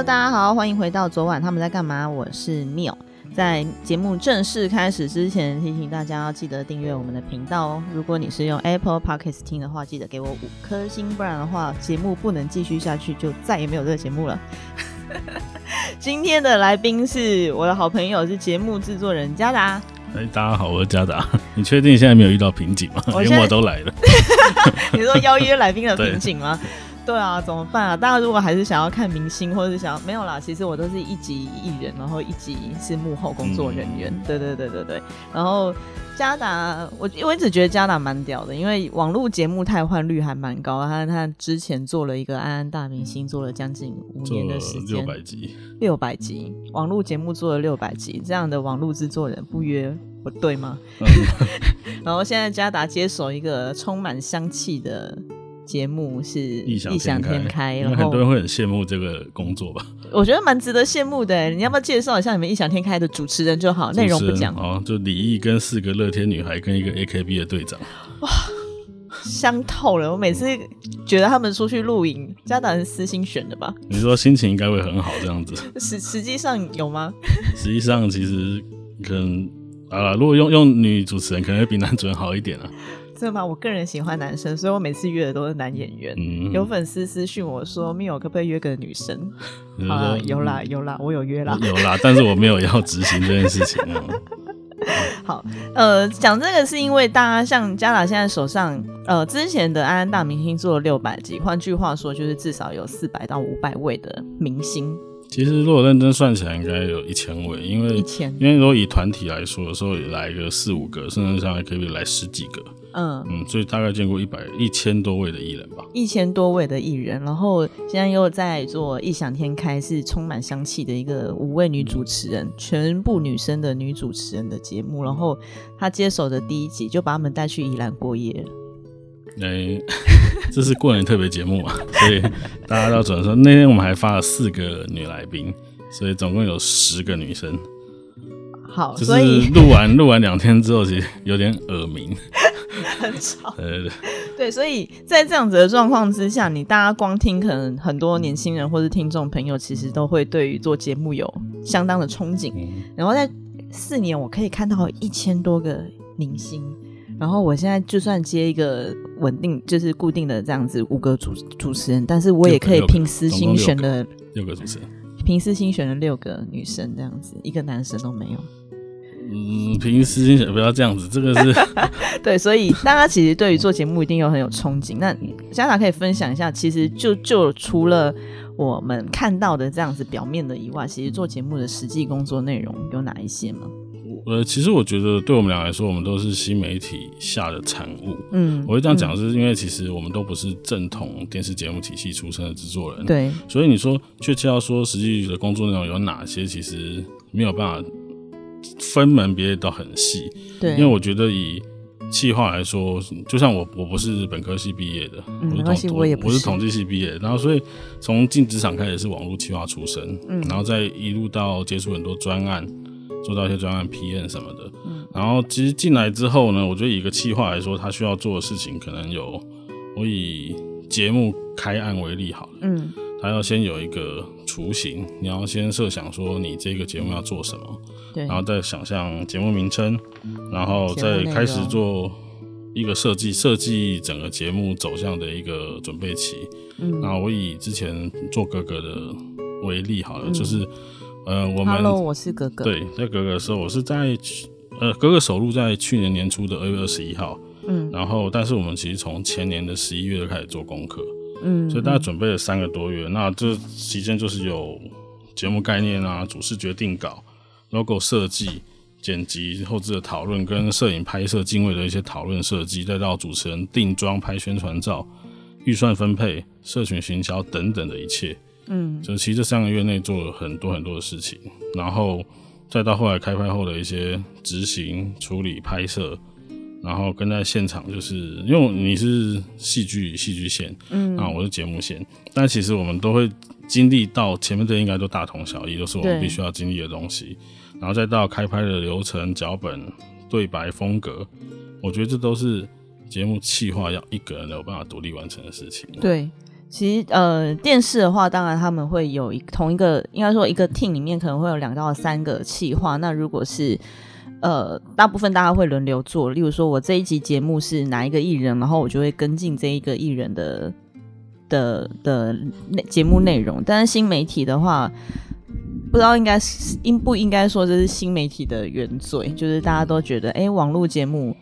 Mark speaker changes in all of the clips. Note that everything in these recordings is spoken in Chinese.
Speaker 1: Hello，大家好，欢迎回到昨晚他们在干嘛？我是 Neil。在节目正式开始之前，提醒大家要记得订阅我们的频道哦。如果你是用 Apple Podcast 听的话，记得给我五颗星，不然的话节目不能继续下去，就再也没有这个节目了。今天的来宾是我的好朋友，是节目制作人嘉达。
Speaker 2: 哎，大家好，我是嘉达。你确定现在没有遇到瓶颈吗？连我都来了。
Speaker 1: 你说邀约来宾的瓶颈吗？对啊，怎么办啊？大家如果还是想要看明星，或者是想要没有啦，其实我都是一级艺人，然后一级是幕后工作人员。对对对对对。然后嘉达，我我一直觉得嘉达蛮屌的，因为网络节目汰换率还蛮高。他他之前做了一个安安大明星，做了将近五年的时间，
Speaker 2: 六百集，
Speaker 1: 六百集网络节目做了六百集，这样的网络制作人不约不对吗？然后现在嘉达接手一个充满香气的。节目是异
Speaker 2: 想天开，因为很多人会很羡慕这个工作吧？
Speaker 1: 我觉得蛮值得羡慕的。你要不要介绍一下你们异想天开的主持人就好，内容不讲
Speaker 2: 哦。就李毅跟四个乐天女孩跟一个 AKB 的队长，哇，
Speaker 1: 香透了！我每次觉得他们出去露营，家长是私心选的吧？
Speaker 2: 你说心情应该会很好这样子，
Speaker 1: 实实际上有吗？
Speaker 2: 实际上其实可能啊，如果用用女主持人，可能会比男主人好一点啊。
Speaker 1: 真的吗？我个人喜欢男生，所以我每次约的都是男演员。有粉丝私讯我说：“密友可不可以约个女生？”啊，有啦有啦，我有约啦，
Speaker 2: 有啦，但是我没有要执行这件事情啊。
Speaker 1: 好，呃，讲这个是因为大家像嘉达现在手上，呃，之前的安安大明星做了六百集，换句话说，就是至少有四百到五百位的明星。
Speaker 2: 其实如果认真算起来，应该有一千位，因为因为如果以团体来说，有时候也来个四五个，甚至上还可以来十几个。嗯嗯，所以大概见过一百一千多位的艺人吧，
Speaker 1: 一千多位的艺人，然后现在又在做异想天开，是充满香气的一个五位女主持人，全部女生的女主持人的节目，然后她接手的第一集就把他们带去宜兰过夜。
Speaker 2: 哎，这是过年特别节目嘛，所以大家要转说，那天我们还发了四个女来宾，所以总共有十个女生。
Speaker 1: 好，所以
Speaker 2: 录完录完两天之后，其实有点耳鸣。
Speaker 1: 很吵，对对对，所以在这样子的状况之下，你大家光听，可能很多年轻人或是听众朋友，其实都会对于做节目有相当的憧憬。然后在四年，我可以看到一千多个明星，然后我现在就算接一个稳定，就是固定的这样子五个主主持人，但是我也可以凭私心选了
Speaker 2: 六个主持人，
Speaker 1: 凭私心选了六个女生，这样子一个男生都没有。
Speaker 2: 嗯，平时心想不要这样子，这个是
Speaker 1: 对，所以大家其实对于做节目一定有很有憧憬。那家长可以分享一下，其实就就除了我们看到的这样子表面的以外，其实做节目的实际工作内容有哪一些吗？
Speaker 2: 呃，其实我觉得对我们俩来说，我们都是新媒体下的产物。嗯，我会这样讲，是因为其实我们都不是正统电视节目体系出身的制作人。
Speaker 1: 对，
Speaker 2: 所以你说确切要说实际的工作内容有哪些，其实没有办法。分门别类都很细，
Speaker 1: 对，
Speaker 2: 因为我觉得以企划来说，就像我我不是本科系毕业的，
Speaker 1: 系，我也
Speaker 2: 不是统计系毕业，然后所以从进职场开始是网络企划出身，嗯，然后再一路到接触很多专案，做到一些专案 PM 什么的，嗯，然后其实进来之后呢，我觉得以一个企划来说，他需要做的事情可能有，我以节目开案为例好了，嗯。他要先有一个雏形，你要先设想说你这个节目要做什么，
Speaker 1: 对，
Speaker 2: 然后再想象节目名称，然后再开始做一个设计，设计整个节目走向的一个准备期。嗯，然后我以之前做哥哥的为例好了，就是呃，我们
Speaker 1: ，Hello，我是哥哥，
Speaker 2: 对，在哥哥的时候，我是在呃哥哥首录在去年年初的二月二十一号，嗯，然后但是我们其实从前年的十一月就开始做功课。嗯，所以大家准备了三个多月，那这期间就是有节目概念啊、主视觉定稿、logo 设计、剪辑、后置的讨论，跟摄影拍摄、敬畏的一些讨论设计，再到主持人定妆、拍宣传照、预算分配、社群行销等等的一切。嗯，就其实这三个月内做了很多很多的事情，然后再到后来开拍后的一些执行、处理、拍摄。然后跟在现场，就是因为你是戏剧戏剧线，嗯，啊，我是节目线，但其实我们都会经历到前面这应该都大同小异，都是我们必须要经历的东西。然后再到开拍的流程、脚本、对白、风格，我觉得这都是节目企划要一个人有办法独立完成的事情。
Speaker 1: 对。其实呃，电视的话，当然他们会有一同一个，应该说一个 team 里面可能会有两到三个企划。那如果是呃，大部分大家会轮流做，例如说我这一集节目是哪一个艺人，然后我就会跟进这一个艺人的的的内节目内容。但是新媒体的话，不知道应该是应不应该说这是新媒体的原罪，就是大家都觉得，哎，网络节目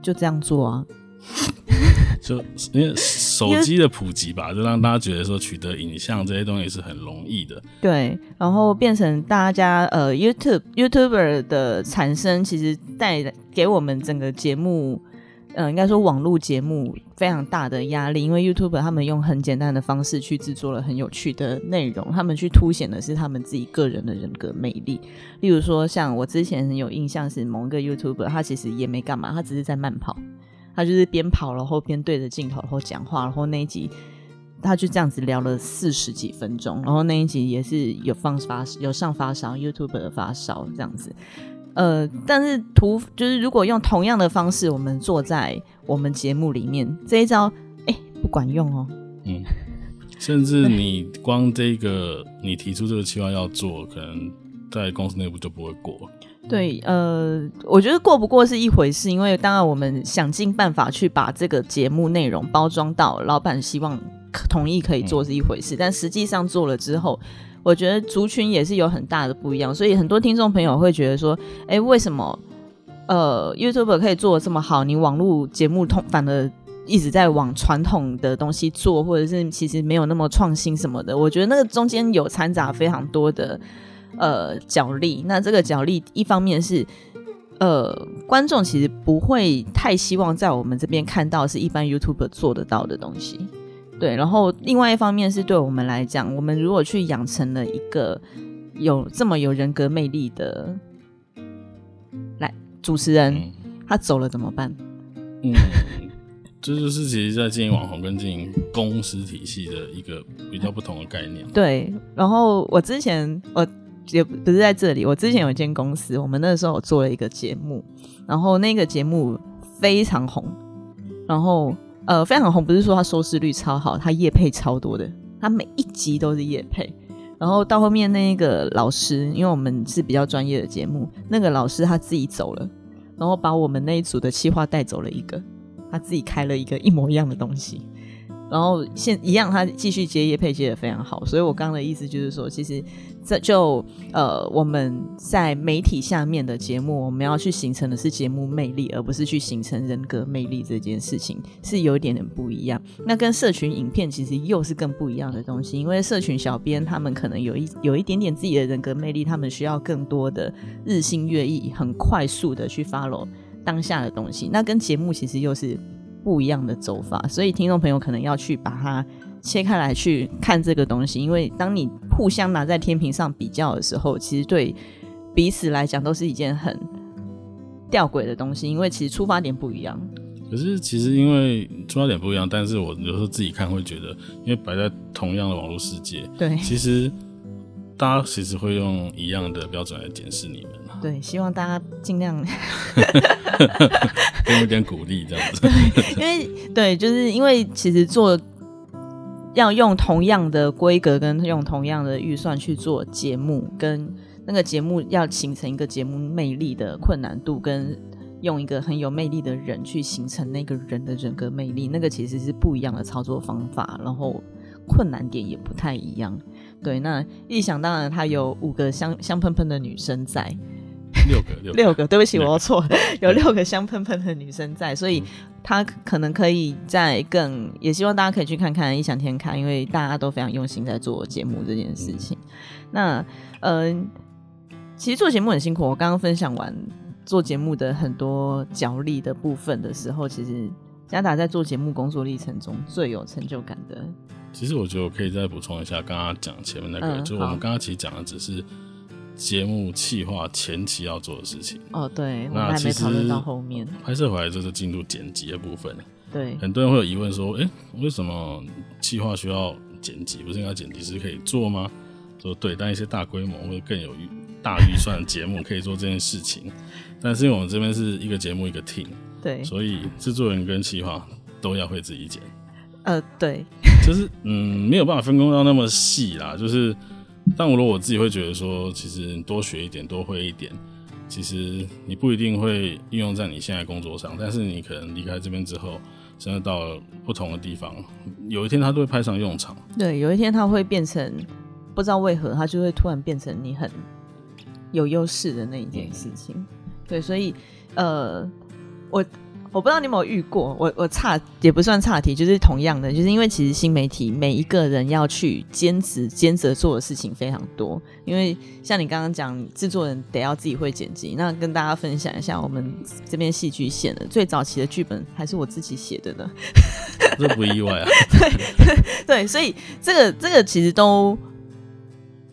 Speaker 1: 就这样做啊。
Speaker 2: 就因为手机的普及吧，就让大家觉得说取得影像这些东西是很容易的。
Speaker 1: 对，然后变成大家呃，YouTube YouTuber 的产生，其实带给我们整个节目，嗯，应该说网络节目非常大的压力。因为 YouTuber 他们用很简单的方式去制作了很有趣的内容，他们去凸显的是他们自己个人的人格魅力。例如说，像我之前很有印象是某一个 YouTuber，他其实也没干嘛，他只是在慢跑。他就是边跑，然后边对着镜头，然后讲话，然后那一集他就这样子聊了四十几分钟，然后那一集也是有放发有上发烧，YouTube 的发烧这样子。呃，但是图就是如果用同样的方式，我们坐在我们节目里面，这一招哎不管用哦。
Speaker 2: 嗯，甚至 你光这个你提出这个期望要做，可能在公司内部就不会过。
Speaker 1: 对，呃，我觉得过不过是一回事，因为当然我们想尽办法去把这个节目内容包装到老板希望同意可以做是一回事，但实际上做了之后，我觉得族群也是有很大的不一样，所以很多听众朋友会觉得说，哎，为什么呃 YouTube 可以做的这么好，你网络节目通反而一直在往传统的东西做，或者是其实没有那么创新什么的？我觉得那个中间有掺杂非常多的。呃，角力，那这个角力一方面是，呃，观众其实不会太希望在我们这边看到是一般 YouTube 做得到的东西，对。然后另外一方面是对我们来讲，我们如果去养成了一个有这么有人格魅力的来主持人，他走了怎么办？
Speaker 2: 嗯，这就是其实在经营网红跟经营公司体系的一个比较不同的概念。
Speaker 1: 对。然后我之前我。也不是在这里。我之前有一间公司，我们那时候做了一个节目，然后那个节目非常红，然后呃非常红，不是说它收视率超好，它业配超多的，它每一集都是业配。然后到后面那个老师，因为我们是比较专业的节目，那个老师他自己走了，然后把我们那一组的企划带走了一个，他自己开了一个一模一样的东西。然后现一样，他继续接夜配接的非常好，所以我刚刚的意思就是说，其实这就呃我们在媒体下面的节目，我们要去形成的是节目魅力，而不是去形成人格魅力这件事情是有一点点不一样。那跟社群影片其实又是更不一样的东西，因为社群小编他们可能有一有一点点自己的人格魅力，他们需要更多的日新月异，很快速的去 follow 当下的东西。那跟节目其实又是。不一样的走法，所以听众朋友可能要去把它切开来去看这个东西，因为当你互相拿在天平上比较的时候，其实对彼此来讲都是一件很吊诡的东西，因为其实出发点不一样。
Speaker 2: 可是其实因为出发点不一样，但是我有时候自己看会觉得，因为摆在同样的网络世界，
Speaker 1: 对，
Speaker 2: 其实大家其实会用一样的标准来检视你们。
Speaker 1: 对，希望大家尽量
Speaker 2: 给我一点鼓励，这样子。
Speaker 1: 因为对，就是因为其实做要用同样的规格跟用同样的预算去做节目，跟那个节目要形成一个节目魅力的困难度，跟用一个很有魅力的人去形成那个人的人格魅力，那个其实是不一样的操作方法，然后困难点也不太一样。对，那一想当然，他有五个香香喷喷的女生在。
Speaker 2: 六个，六
Speaker 1: 个，对不起，我错，有六个香喷喷的女生在，所以她可能可以在更，也希望大家可以去看看异想天开，因为大家都非常用心在做节目这件事情。那，嗯，其实做节目很辛苦。我刚刚分享完做节目的很多角力的部分的时候，其实嘉达在做节目工作历程中最有成就感的。
Speaker 2: 其实我觉得我可以再补充一下，刚刚讲前面那个，就我们刚刚其实讲的只是。节目企划前期要做的事情
Speaker 1: 哦，对，那其实到后面
Speaker 2: 拍摄回来就是进入剪辑的部分。
Speaker 1: 对，
Speaker 2: 很多人会有疑问说，哎，为什么企划需要剪辑？不是应该剪辑师可以做吗？说对，但一些大规模或者更有大预算的节目可以做这件事情，但是因为我们这边是一个节目一个 team，
Speaker 1: 对，
Speaker 2: 所以制作人跟企划都要会自己剪。
Speaker 1: 呃，对，
Speaker 2: 就是嗯，没有办法分工到那么细啦。就是，但如果我自己会觉得说，其实多学一点，多会一点，其实你不一定会应用在你现在工作上，但是你可能离开这边之后，真的到了不同的地方，有一天它都会派上用场。
Speaker 1: 对，有一天它会变成，不知道为何它就会突然变成你很有优势的那一件事情。对，所以呃，我。我不知道你有没有遇过，我我差也不算差题，就是同样的，就是因为其实新媒体每一个人要去兼职兼职做的事情非常多，因为像你刚刚讲，制作人得要自己会剪辑，那跟大家分享一下，我们这边戏剧线的最早期的剧本还是我自己写的呢，
Speaker 2: 这不意外啊，
Speaker 1: 对 对，所以这个这个其实都。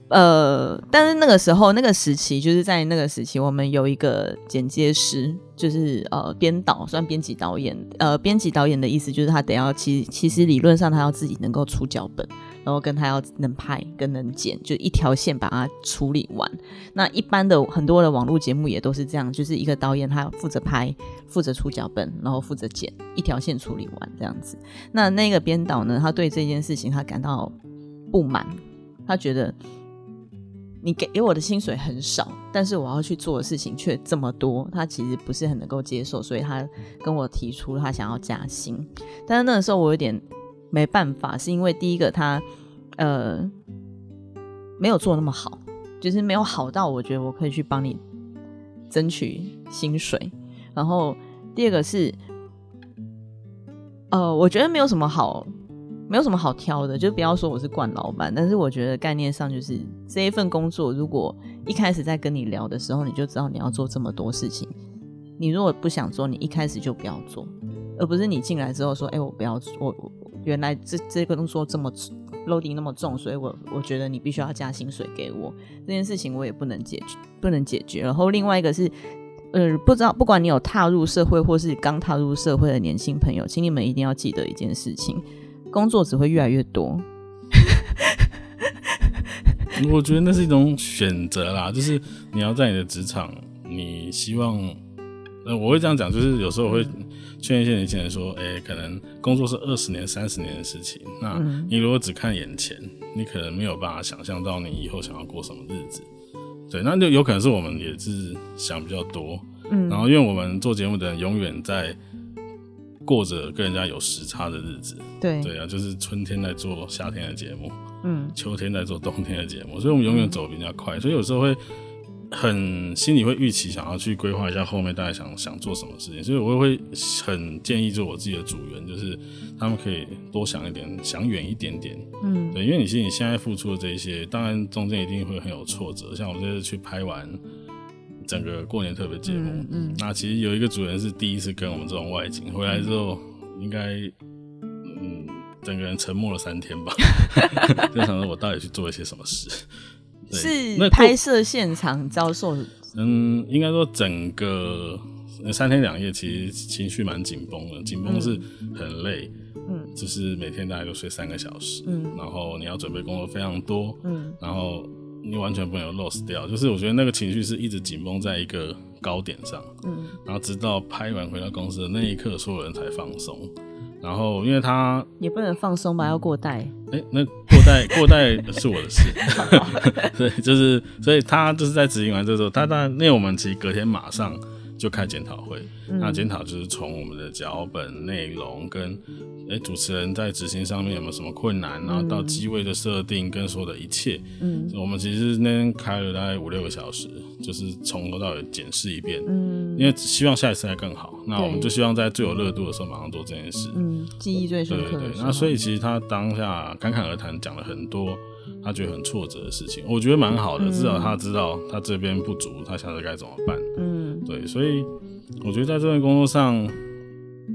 Speaker 1: 呃，但是那个时候那个时期，就是在那个时期，我们有一个剪接师，就是呃编导，算编辑导演。呃，编辑导演的意思就是他得要，其其实理论上他要自己能够出脚本，然后跟他要能拍跟能剪，就一条线把它处理完。那一般的很多的网络节目也都是这样，就是一个导演他负责拍，负责出脚本，然后负责剪，一条线处理完这样子。那那个编导呢，他对这件事情他感到不满，他觉得。你给给我的薪水很少，但是我要去做的事情却这么多，他其实不是很能够接受，所以他跟我提出他想要加薪。但是那个时候我有点没办法，是因为第一个他呃没有做那么好，就是没有好到我觉得我可以去帮你争取薪水。然后第二个是呃，我觉得没有什么好。没有什么好挑的，就不要说我是惯老板，但是我觉得概念上就是这一份工作，如果一开始在跟你聊的时候，你就知道你要做这么多事情，你如果不想做，你一开始就不要做，而不是你进来之后说，哎，我不要，我原来这这个工作这么 loading 那么重，所以我我觉得你必须要加薪水给我，这件事情我也不能解决，不能解决。然后另外一个是，呃，不知道不管你有踏入社会或是刚踏入社会的年轻朋友，请你们一定要记得一件事情。工作只会越来越多，
Speaker 2: 我觉得那是一种选择啦，就是你要在你的职场，你希望，呃，我会这样讲，就是有时候我会劝一些年轻人说，哎，可能工作是二十年、三十年的事情，那你如果只看眼前，你可能没有办法想象到你以后想要过什么日子，对，那就有可能是我们也是想比较多，嗯，然后因为我们做节目的人永远在。过着跟人家有时差的日子，
Speaker 1: 对。
Speaker 2: 对啊，就是春天在做夏天的节目，嗯，秋天在做冬天的节目，所以我们永远走比较快，所以有时候会很心里会预期想要去规划一下后面大概想想做什么事情，所以我也会很建议做我自己的组员，就是他们可以多想一点，想远一点点，嗯，对，因为你其实你现在付出的这些，当然中间一定会很有挫折，像我这次去拍完。整个过年特别节目，嗯，那其实有一个主人是第一次跟我们这种外景回来之后，应该嗯，整个人沉默了三天吧，就想说我到底去做了些什么事？
Speaker 1: 是拍摄现场遭受？
Speaker 2: 嗯，应该说整个三天两夜其实情绪蛮紧绷的，紧绷是很累，嗯，就是每天大概都睡三个小时，嗯，然后你要准备工作非常多，嗯，然后。你完全不能 lose 掉，就是我觉得那个情绪是一直紧绷在一个高点上，嗯，然后直到拍完回到公司的那一刻，所有人才放松。然后因为他
Speaker 1: 也不能放松吧，要过带。
Speaker 2: 哎，那过带过带是我的事，对，就是所以他就是在执行完这时候，他当然那我们其实隔天马上。就开检讨会，那检讨就是从我们的脚本内容跟诶主持人在执行上面有没有什么困难，然后到机位的设定跟所有的一切，嗯，我们其实那天开了大概五六个小时，就是从头到尾检视一遍，嗯，因为希望下一次还更好，那我们就希望在最有热度的时候马上做这件事，
Speaker 1: 嗯，记忆最深刻。
Speaker 2: 对对对，那所以其实他当下侃侃而谈讲了很多他觉得很挫折的事情，我觉得蛮好的，至少他知道他这边不足，他下次该怎么办，嗯。对，所以我觉得在这份工作上，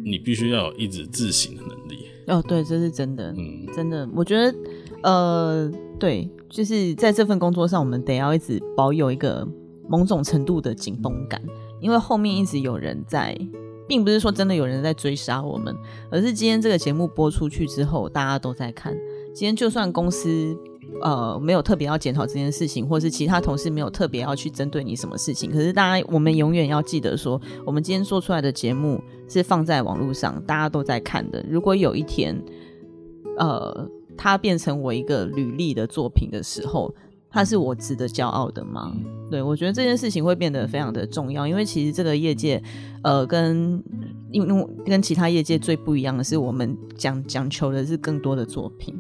Speaker 2: 你必须要有一直自省的能力。
Speaker 1: 哦，对，这是真的，嗯，真的，我觉得，呃，对，就是在这份工作上，我们得要一直保有一个某种程度的紧绷感，因为后面一直有人在，并不是说真的有人在追杀我们，而是今天这个节目播出去之后，大家都在看。今天就算公司。呃，没有特别要检讨这件事情，或是其他同事没有特别要去针对你什么事情。可是，大家我们永远要记得说，我们今天做出来的节目是放在网络上，大家都在看的。如果有一天，呃，它变成我一个履历的作品的时候，它是我值得骄傲的吗？对我觉得这件事情会变得非常的重要，因为其实这个业界，呃，跟因为跟其他业界最不一样的是，我们讲讲求的是更多的作品。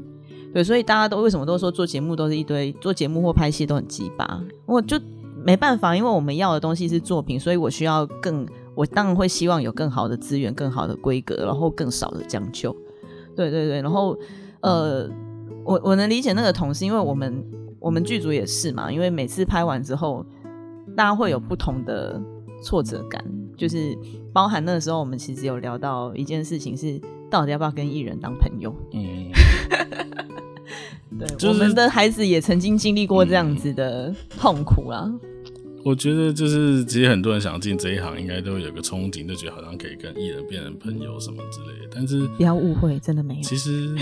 Speaker 1: 对，所以大家都为什么都说做节目都是一堆做节目或拍戏都很鸡巴，我就没办法，因为我们要的东西是作品，所以我需要更，我当然会希望有更好的资源、更好的规格，然后更少的将就。对对对，然后呃，我我能理解那个同事，因为我们我们剧组也是嘛，因为每次拍完之后，大家会有不同的挫折感，就是包含那个时候我们其实有聊到一件事情是。到底要不要跟艺人当朋友？嗯，对，我们的孩子也曾经经历过这样子的痛苦啊。
Speaker 2: 我觉得就是，其实很多人想进这一行，应该都有个憧憬，就觉得好像可以跟艺人变成朋友什么之类的。但是
Speaker 1: 不要误会，真的没有。
Speaker 2: 其实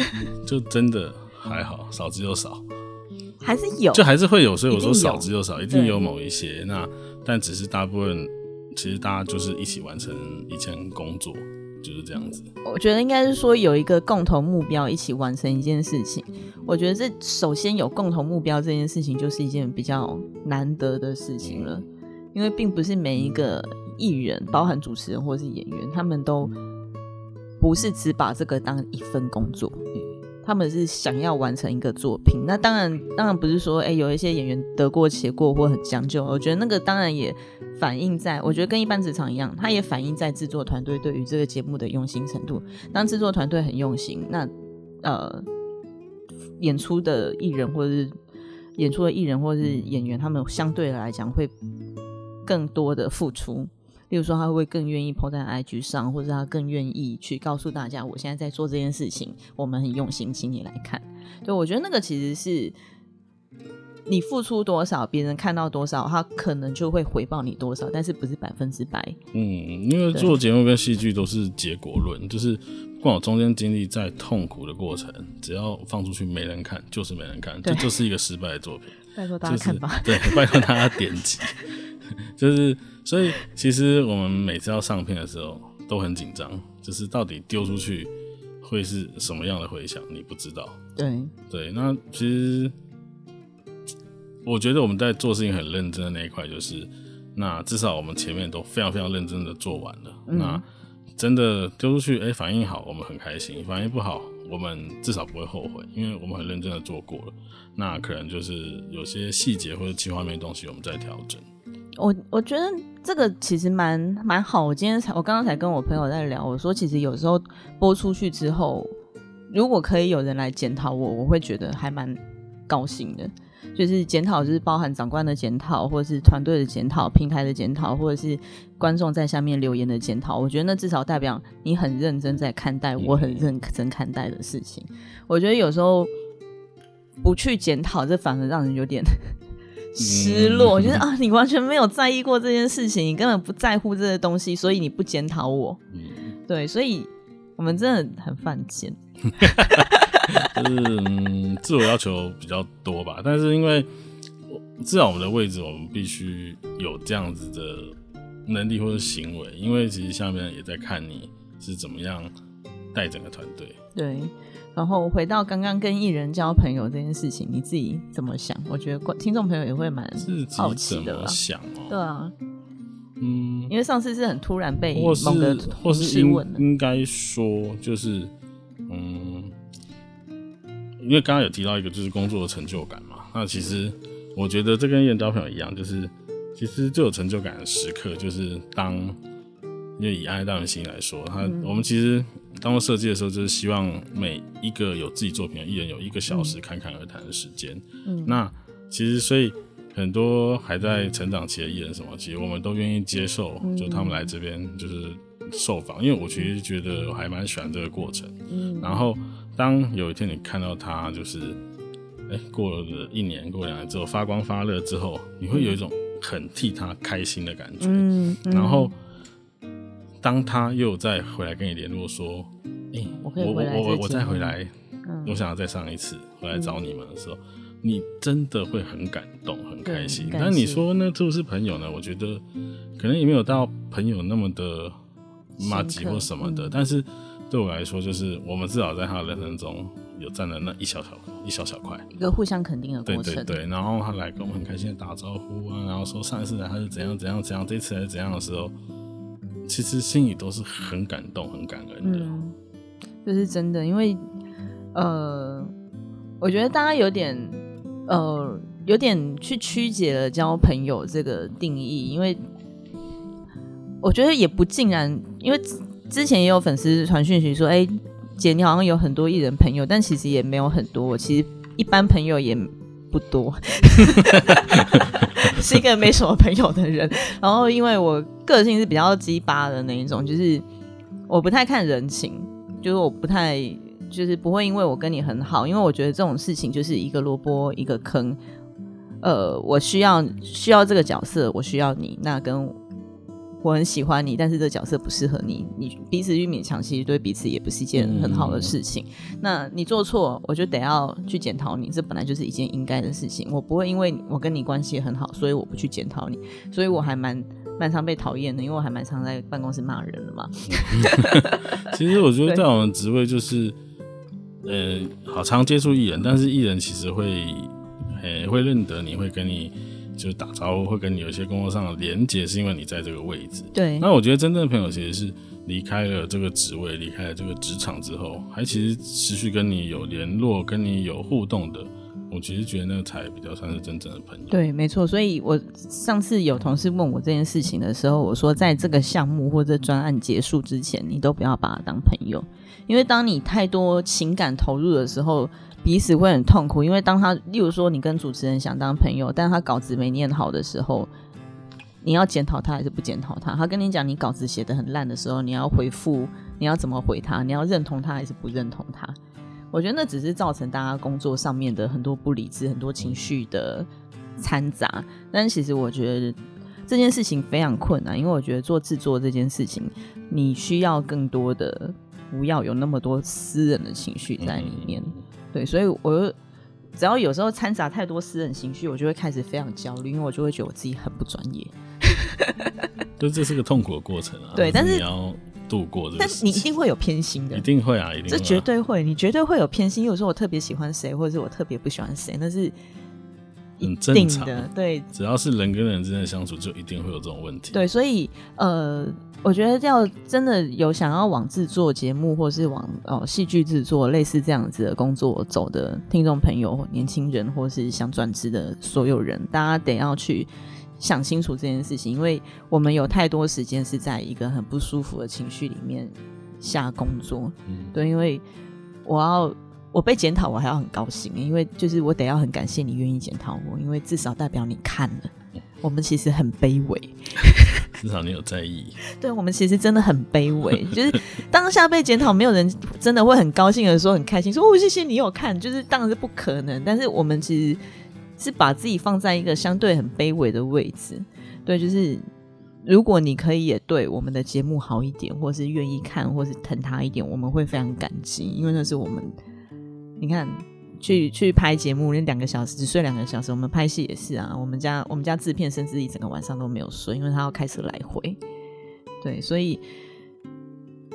Speaker 2: 就真的还好，少之又少。
Speaker 1: 还是有，
Speaker 2: 就还是会有。所以我说少之又少，一定有某一些。那但只是大部分，其实大家就是一起完成一件工作。就是这样子，
Speaker 1: 我觉得应该是说有一个共同目标，一起完成一件事情。我觉得这首先有共同目标这件事情，就是一件比较难得的事情了。因为并不是每一个艺人，包含主持人或是演员，他们都不是只把这个当一份工作。他们是想要完成一个作品，那当然，当然不是说，哎，有一些演员得过且过或很将就。我觉得那个当然也反映在，我觉得跟一般职场一样，它也反映在制作团队对于这个节目的用心程度。当制作团队很用心，那呃，演出的艺人或者是演出的艺人或者是演员，他们相对来讲会更多的付出。例如说，他会更愿意 po 在 IG 上，或者他更愿意去告诉大家，我现在在做这件事情，我们很用心，请你来看。对我觉得那个其实是你付出多少，别人看到多少，他可能就会回报你多少，但是不是百分之百。
Speaker 2: 嗯，因为做节目跟戏剧都是结果论，就是不管我中间经历再痛苦的过程，只要放出去没人看，就是没人看，这就是一个失败的作品。
Speaker 1: 拜托大家看吧，
Speaker 2: 对，拜托大家点击，就是。所以其实我们每次要上片的时候都很紧张，就是到底丢出去会是什么样的回响，你不知道。
Speaker 1: 对
Speaker 2: 对，那其实我觉得我们在做事情很认真的那一块，就是那至少我们前面都非常非常认真的做完了。那真的丢出去，哎，反应好，我们很开心；反应不好，我们至少不会后悔，因为我们很认真的做过了。那可能就是有些细节或者其画面东西，我们在调整。
Speaker 1: 我我觉得这个其实蛮蛮好。我今天才我刚刚才跟我朋友在聊，我说其实有时候播出去之后，如果可以有人来检讨我，我会觉得还蛮高兴的。就是检讨，就是包含长官的检讨，或者是团队的检讨、平台的检讨，或者是观众在下面留言的检讨。我觉得那至少代表你很认真在看待我很认真看待的事情。我觉得有时候不去检讨，这反而让人有点。失落，就是啊，你完全没有在意过这件事情，你根本不在乎这些东西，所以你不检讨我。嗯对，所以我们真的很犯贱，
Speaker 2: 就是嗯自我要求比较多吧。但是因为至少我们的位置，我们必须有这样子的能力或者行为，因为其实下面也在看你是怎么样带整个团队。
Speaker 1: 对。然后回到刚刚跟艺人交朋友这件事情，你自己怎么想？我觉得听众朋友也会蛮好奇的。
Speaker 2: 想哦，
Speaker 1: 对啊，嗯，因为上次是很突然被
Speaker 2: 某
Speaker 1: 个
Speaker 2: 或是应应该说就是，嗯，因为刚刚有提到一个就是工作的成就感嘛。那其实我觉得这跟艺人交朋友一样，就是其实最有成就感的时刻就是当，因为以爱大明星来说，他我们其实。当我设计的时候，就是希望每一个有自己作品的艺人有一个小时侃侃而谈的时间。嗯，那其实所以很多还在成长期的艺人，什么其实我们都愿意接受，就他们来这边就是受访，因为我其实觉得我还蛮喜欢这个过程。嗯，然后当有一天你看到他就是，哎，过了一年、过两年之后发光发热之后，你会有一种很替他开心的感觉。嗯，然后。当他又再回来跟你联络说：“哎，我我我我再回来，我想要再上一次回来找你们的时候，你真的会很感动、很开心。但你说那是不是朋友呢？我觉得可能也没有到朋友那么的骂吉或什么的。但是对我来说，就是我们至少在他的人生中有占了那一小小一小小块，
Speaker 1: 一个互相肯定的
Speaker 2: 过程。对对对，然后他来跟我们很开心的打招呼啊，然后说上一次来他是怎样怎样怎样，这次来怎样的时候，其实心里都是很感动、很感恩的。
Speaker 1: 这是真的，因为呃，我觉得大家有点呃有点去曲解了交朋友这个定义，因为我觉得也不尽然，因为之前也有粉丝传讯息说，哎。姐，你好像有很多艺人朋友，但其实也没有很多。其实一般朋友也不多，是一个没什么朋友的人。然后，因为我个性是比较鸡巴的那一种，就是我不太看人情，就是我不太，就是不会因为我跟你很好，因为我觉得这种事情就是一个萝卜一个坑。呃，我需要需要这个角色，我需要你，那跟。我很喜欢你，但是这角色不适合你，你彼此去勉强，其实对彼此也不是一件很好的事情。那你做错，我就得要去检讨你，这本来就是一件应该的事情。我不会因为我跟你关系很好，所以我不去检讨你。所以我还蛮蛮常被讨厌的，因为我还蛮常在办公室骂人的嘛。
Speaker 2: 其实我觉得在我们职位就是，呃，好常接触艺人，但是艺人其实会，呃，会认得你，会跟你。就是打招呼会跟你有一些工作上的连接，是因为你在这个位置。
Speaker 1: 对。
Speaker 2: 那我觉得真正的朋友其实是离开了这个职位，离开了这个职场之后，还其实持续跟你有联络、跟你有互动的。我其实觉得那个才比较算是真正的朋友。
Speaker 1: 对，没错。所以我上次有同事问我这件事情的时候，我说在这个项目或者专案结束之前，你都不要把他当朋友，因为当你太多情感投入的时候。彼此会很痛苦，因为当他，例如说你跟主持人想当朋友，但他稿子没念好的时候，你要检讨他还是不检讨他？他跟你讲你稿子写的很烂的时候，你要回复，你要怎么回他？你要认同他还是不认同他？我觉得那只是造成大家工作上面的很多不理智、很多情绪的掺杂。但其实我觉得这件事情非常困难，因为我觉得做制作这件事情，你需要更多的不要有那么多私人的情绪在里面。对，所以我只要有时候掺杂太多私人情绪，我就会开始非常焦虑，因为我就会觉得我自己很不专业。
Speaker 2: 就这是个痛苦的过程啊！
Speaker 1: 对，但是
Speaker 2: 你要度过这个，
Speaker 1: 但是你一定会有偏心的，
Speaker 2: 一定会啊，一定
Speaker 1: 这绝对会，你绝对会有偏心。有时候我特别喜欢谁，或者是我特别不喜欢谁，那是。
Speaker 2: 很正常
Speaker 1: 的，对，
Speaker 2: 只要是人跟人之间的相处，就一定会有这种问题。
Speaker 1: 对，所以呃，我觉得要真的有想要往制作节目，或是往哦戏剧制作类似这样子的工作走的听众朋友、年轻人，或是想转职的所有人，大家得要去想清楚这件事情，因为我们有太多时间是在一个很不舒服的情绪里面下工作。嗯，对，因为我要。我被检讨，我还要很高兴，因为就是我得要很感谢你愿意检讨我，因为至少代表你看了。我们其实很卑微，
Speaker 2: 至少你有在意。
Speaker 1: 对，我们其实真的很卑微，就是当下被检讨，没有人真的会很高兴的说很开心，说哦谢谢你有看，就是当然是不可能。但是我们其实是把自己放在一个相对很卑微的位置。对，就是如果你可以也对我们的节目好一点，或是愿意看，或是疼他一点，我们会非常感激，因为那是我们。你看，去去拍节目，那两个小时只睡两个小时。我们拍戏也是啊，我们家我们家制片甚至一整个晚上都没有睡，因为他要开车来回。对，所以，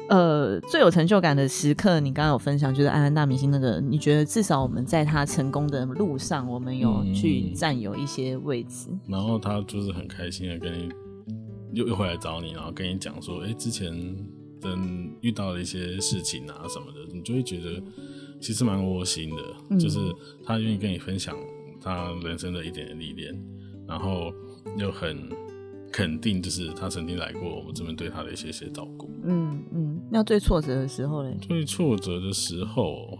Speaker 1: 呃，最有成就感的时刻，你刚刚有分享，就是安安大明星那个，你觉得至少我们在他成功的路上，我们有去占有一些位置。
Speaker 2: 然后他就是很开心的跟你又又回来找你，然后跟你讲说，哎，之前等遇到的一些事情啊什么的，你就会觉得。其实蛮窝心的，就是他愿意跟你分享他人生的一点点历练，然后又很肯定，就是他曾经来过我们这边对他的一些些照顾。
Speaker 1: 嗯嗯，那最挫折的时候呢？
Speaker 2: 最挫折的时候，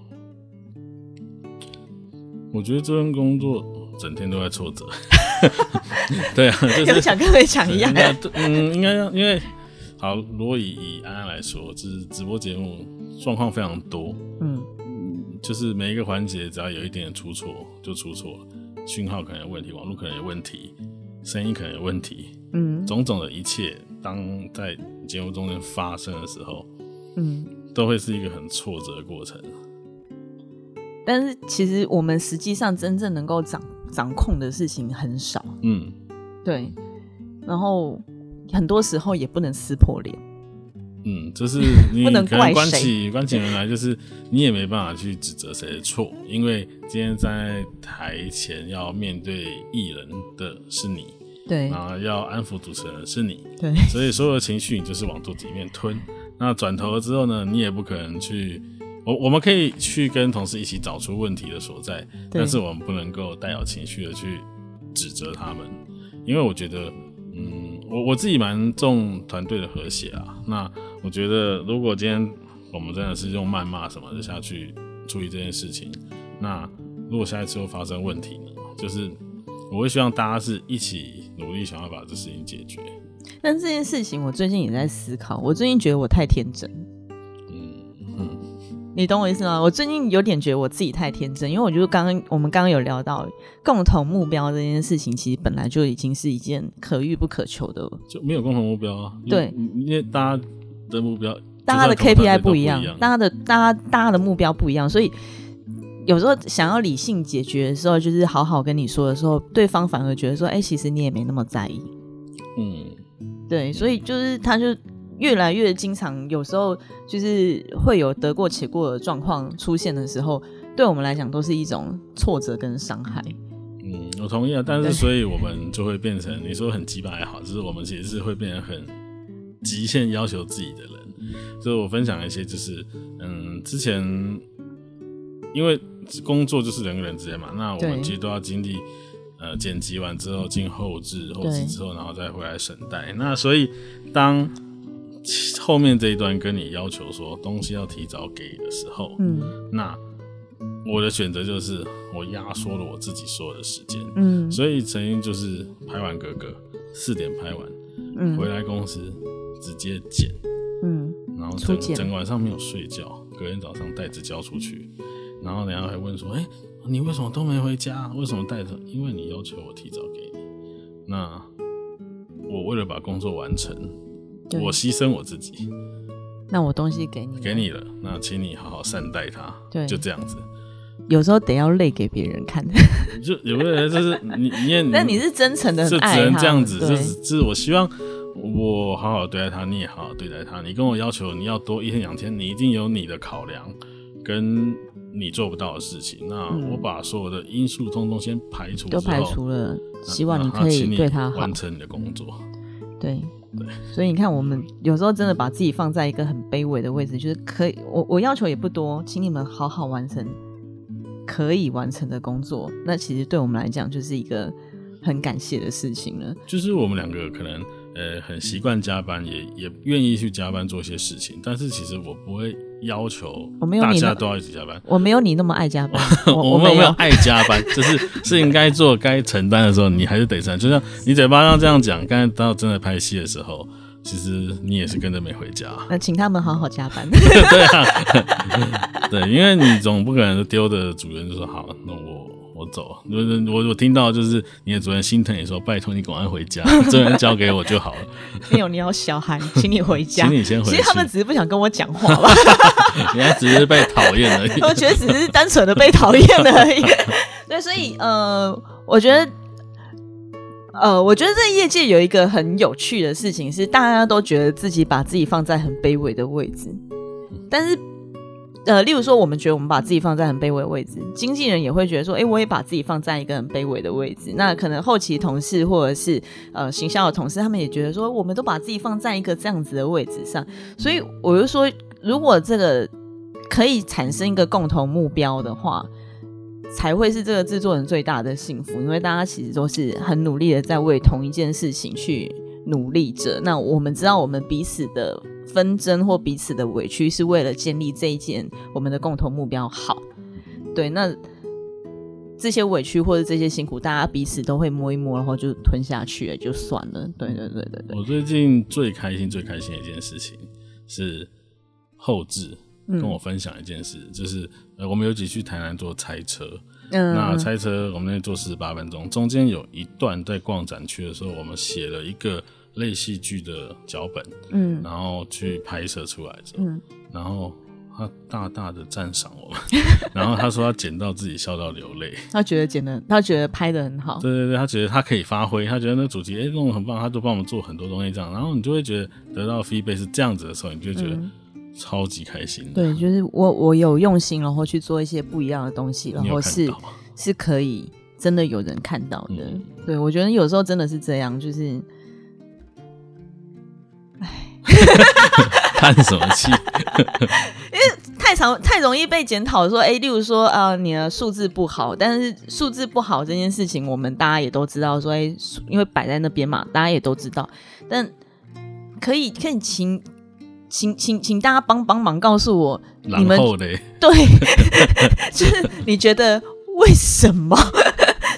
Speaker 2: 我觉得这份工作整天都在挫折。对啊，就是
Speaker 1: 想跟你讲一样。
Speaker 2: 嗯，应该因为好，如果以以安安来说，就是直播节目状况非常多。嗯。就是每一个环节，只要有一点点出错，就出错，讯号可能有问题，网络可能有问题，声音可能有问题，嗯，种种的一切，当在节目中间发生的时候，嗯，都会是一个很挫折的过程。
Speaker 1: 但是其实我们实际上真正能够掌掌控的事情很少，嗯，对，然后很多时候也不能撕破脸。
Speaker 2: 嗯，就是 你可能关起关起门来，就是你也没办法去指责谁的错，因为今天在台前要面对艺人的是你，
Speaker 1: 对，
Speaker 2: 然后要安抚主持人的是你，
Speaker 1: 对，
Speaker 2: 所以所有的情绪你就是往肚子里面吞。那转头了之后呢，你也不可能去，我我们可以去跟同事一起找出问题的所在，但是我们不能够带有情绪的去指责他们，因为我觉得，嗯，我我自己蛮重团队的和谐啊，那。我觉得，如果今天我们真的是用谩骂什么的下去处理这件事情，那如果下一次又发生问题呢？就是我会希望大家是一起努力，想要把这事情解决。
Speaker 1: 但这件事情，我最近也在思考。我最近觉得我太天真。你懂我意思吗？我最近有点觉得我自己太天真，因为我觉得刚刚我们刚刚有聊到共同目标这件事情，其实本来就已经是一件可遇不可求的。
Speaker 2: 就没有共同目标啊？
Speaker 1: 对，
Speaker 2: 因为大家。的目标，
Speaker 1: 大家的 KPI 不一样，大家的大家大家的目标不一样，所以有时候想要理性解决的时候，就是好好跟你说的时候，对方反而觉得说，哎，其实你也没那么在意。嗯，对，所以就是他就越来越经常，有时候就是会有得过且过的状况出现的时候，对我们来讲都是一种挫折跟伤害。
Speaker 2: 嗯，我同意啊，但是所以我们就会变成你说很鸡巴也好，就是我们其实是会变得很。极限要求自己的人，所以我分享一些，就是嗯，之前因为工作就是人跟人之间嘛，那我们其实都要经历呃剪辑完之后进后置，后置之后然后再回来审代。那所以当后面这一段跟你要求说东西要提早给的时候，嗯，那我的选择就是我压缩了我自己所有的时间，嗯，所以曾经就是拍完哥哥四点拍完，嗯，回来公司。直接剪，嗯，然后整整晚上没有睡觉，隔天早上袋子交出去，然后人家还问说：“哎，你为什么都没回家？为什么带着？因为你要求我提早给你，那我为了把工作完成，我牺牲我自己，
Speaker 1: 那我东西给你，
Speaker 2: 给你了，那请你好好善待他，对，就这样子。
Speaker 1: 有时候得要累给别人看，
Speaker 2: 就有的人就是你，你也，
Speaker 1: 那你是真诚的，
Speaker 2: 就只能这样子，就是就是我希望。我好好对待他，你也好好对待他。你跟我要求你要多一天两天，你一定有你的考量，跟你做不到的事情。那我把所有的因素通通先排除，
Speaker 1: 都排除了。希望你可以对他
Speaker 2: 完成你的工作。
Speaker 1: 对对，对所以你看，我们有时候真的把自己放在一个很卑微的位置，就是可以，我我要求也不多，请你们好好完成可以完成的工作。那其实对我们来讲，就是一个很感谢的事情了。
Speaker 2: 就是我们两个可能。呃，很习惯加班，也也愿意去加班做些事情，但是其实我不会要求大家都要一起加班。
Speaker 1: 我没有你那么爱加班，
Speaker 2: 我
Speaker 1: 没
Speaker 2: 有爱加班，就是事情该做该承担的时候，你还是得承担就像你嘴巴上这样讲，刚才到真的拍戏的时候，其实你也是跟着没回家。
Speaker 1: 那请他们好好加班。
Speaker 2: 对啊，对，因为你总不可能丢的主人就说好，那我。我走，我我我听到就是你的主任心疼你说，拜托你赶快回家，这人交给我就好了。
Speaker 1: 没有，你要小孩，请你回家，
Speaker 2: 请你先回。
Speaker 1: 其实他们只是不想跟我讲话吧，
Speaker 2: 人家只是被讨厌而已。
Speaker 1: 我觉得只是单纯的被讨厌而已。对，所以呃，我觉得呃，我觉得这业界有一个很有趣的事情是，大家都觉得自己把自己放在很卑微的位置，但是。呃，例如说，我们觉得我们把自己放在很卑微的位置，经纪人也会觉得说，哎，我也把自己放在一个很卑微的位置。那可能后期同事或者是呃行销的同事，他们也觉得说，我们都把自己放在一个这样子的位置上。所以我就说，如果这个可以产生一个共同目标的话，才会是这个制作人最大的幸福，因为大家其实都是很努力的在为同一件事情去努力着。那我们知道，我们彼此的。纷争或彼此的委屈，是为了建立这一件我们的共同目标。好，对，那这些委屈或者这些辛苦，大家彼此都会摸一摸，然后就吞下去了，就算了。对对对对对。
Speaker 2: 我最近最开心、最开心的一件事情是后置跟我分享一件事，就是呃，我们有几去台南做拆车，那拆车我们那做四十八分钟，中间有一段在逛展区的时候，我们写了一个。类戏剧的脚本，嗯，然后去拍摄出来的，嗯，然后他大大的赞赏我们，然后他说他剪到自己笑到流泪，
Speaker 1: 他觉得剪的，他觉得拍的很好，
Speaker 2: 对对对，他觉得他可以发挥，他觉得那主题哎弄得很棒，他都帮我们做很多东西这样，然后你就会觉得得到 feedback 是这样子的时候，你就觉得超级开心。
Speaker 1: 对，就是我我有用心，然后去做一些不一样的东西，然后是是可以真的有人看到的。对，我觉得有时候真的是这样，就是，
Speaker 2: 哎。叹什么气？
Speaker 1: 因为太常太容易被检讨，说哎，例如说啊，你的数字不好，但是数字不好这件事情，我们大家也都知道，说哎，因为摆在那边嘛，大家也都知道。但可以可以请请请请大家帮帮忙告诉我，你们对，就是你觉得为什么？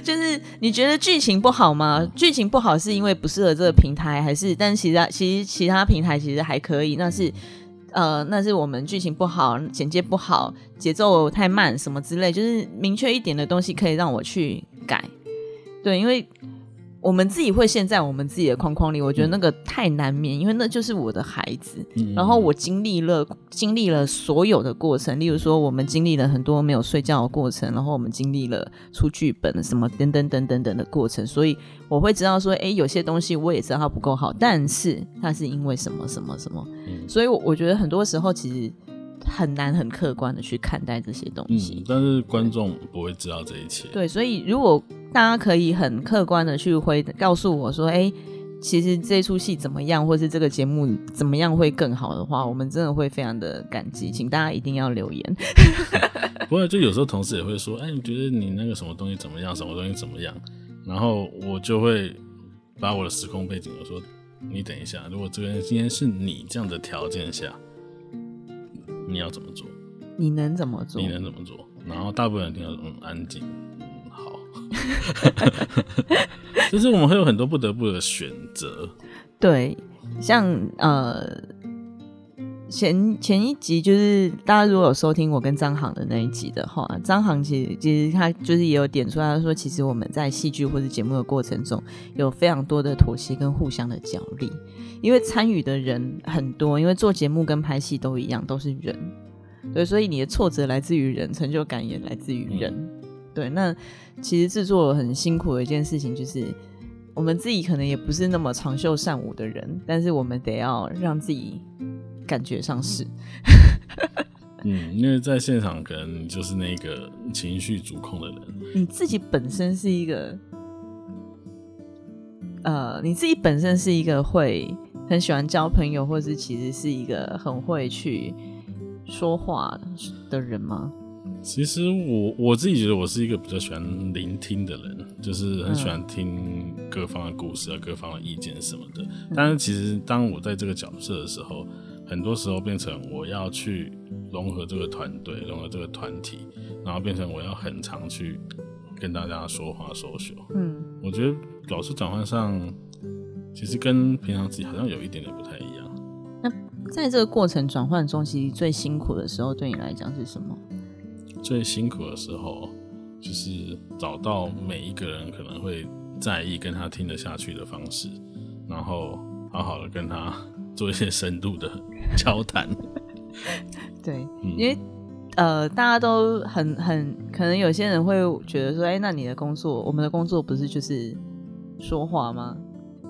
Speaker 1: 就是你觉得剧情不好吗？剧情不好是因为不适合这个平台，还是？但其他其实其他平台其实还可以。那是呃，那是我们剧情不好，简介不好，节奏太慢，什么之类，就是明确一点的东西可以让我去改。对，因为。我们自己会陷在我们自己的框框里，我觉得那个太难免，因为那就是我的孩子。然后我经历了经历了所有的过程，例如说我们经历了很多没有睡觉的过程，然后我们经历了出剧本什么等等等等等的过程，所以我会知道说，哎，有些东西我也知道它不够好，但是它是因为什么什么什么。所以我觉得很多时候其实很难很客观的去看待这些东西。
Speaker 2: 但是观众不会知道这一切。
Speaker 1: 对，所以如果。大家可以很客观的去回告诉我说，哎，其实这出戏怎么样，或是这个节目怎么样会更好的话，我们真的会非常的感激，请大家一定要留言。
Speaker 2: 不过就有时候同事也会说，哎，你觉得你那个什么东西怎么样，什么东西怎么样？然后我就会把我的时空背景，我说你等一下，如果这个今天是你这样的条件下，你要怎么做？
Speaker 1: 你能怎么做？
Speaker 2: 你能怎么做？然后大部分人听到嗯安静。好 就是我们会有很多不得不的选择，
Speaker 1: 对，像呃前前一集就是大家如果有收听我跟张航的那一集的话，张航其实其实他就是也有点出来说，其实我们在戏剧或者节目的过程中有非常多的妥协跟互相的角力，因为参与的人很多，因为做节目跟拍戏都一样，都是人，对，所以你的挫折来自于人，成就感也来自于人，对，那。其实制作很辛苦的一件事情，就是我们自己可能也不是那么长袖善舞的人，但是我们得要让自己感觉上是。
Speaker 2: 嗯，因为在现场可能就是那个情绪主控的人。
Speaker 1: 你自己本身是一个，呃，你自己本身是一个会很喜欢交朋友，或者是其实是一个很会去说话的人吗？
Speaker 2: 其实我我自己觉得我是一个比较喜欢聆听的人，就是很喜欢听各方的故事啊、各方的意见什么的。但是其实当我在这个角色的时候，很多时候变成我要去融合这个团队、融合这个团体，然后变成我要很常去跟大家说话、说说。嗯，我觉得老师转换上，其实跟平常自己好像有一点点不太一样。
Speaker 1: 那在这个过程转换中，其实最辛苦的时候对你来讲是什么？
Speaker 2: 最辛苦的时候，就是找到每一个人可能会在意跟他听得下去的方式，然后好好的跟他做一些深度的交谈。
Speaker 1: 对，因为呃，大家都很很可能有些人会觉得说，哎，那你的工作，我们的工作不是就是说话吗？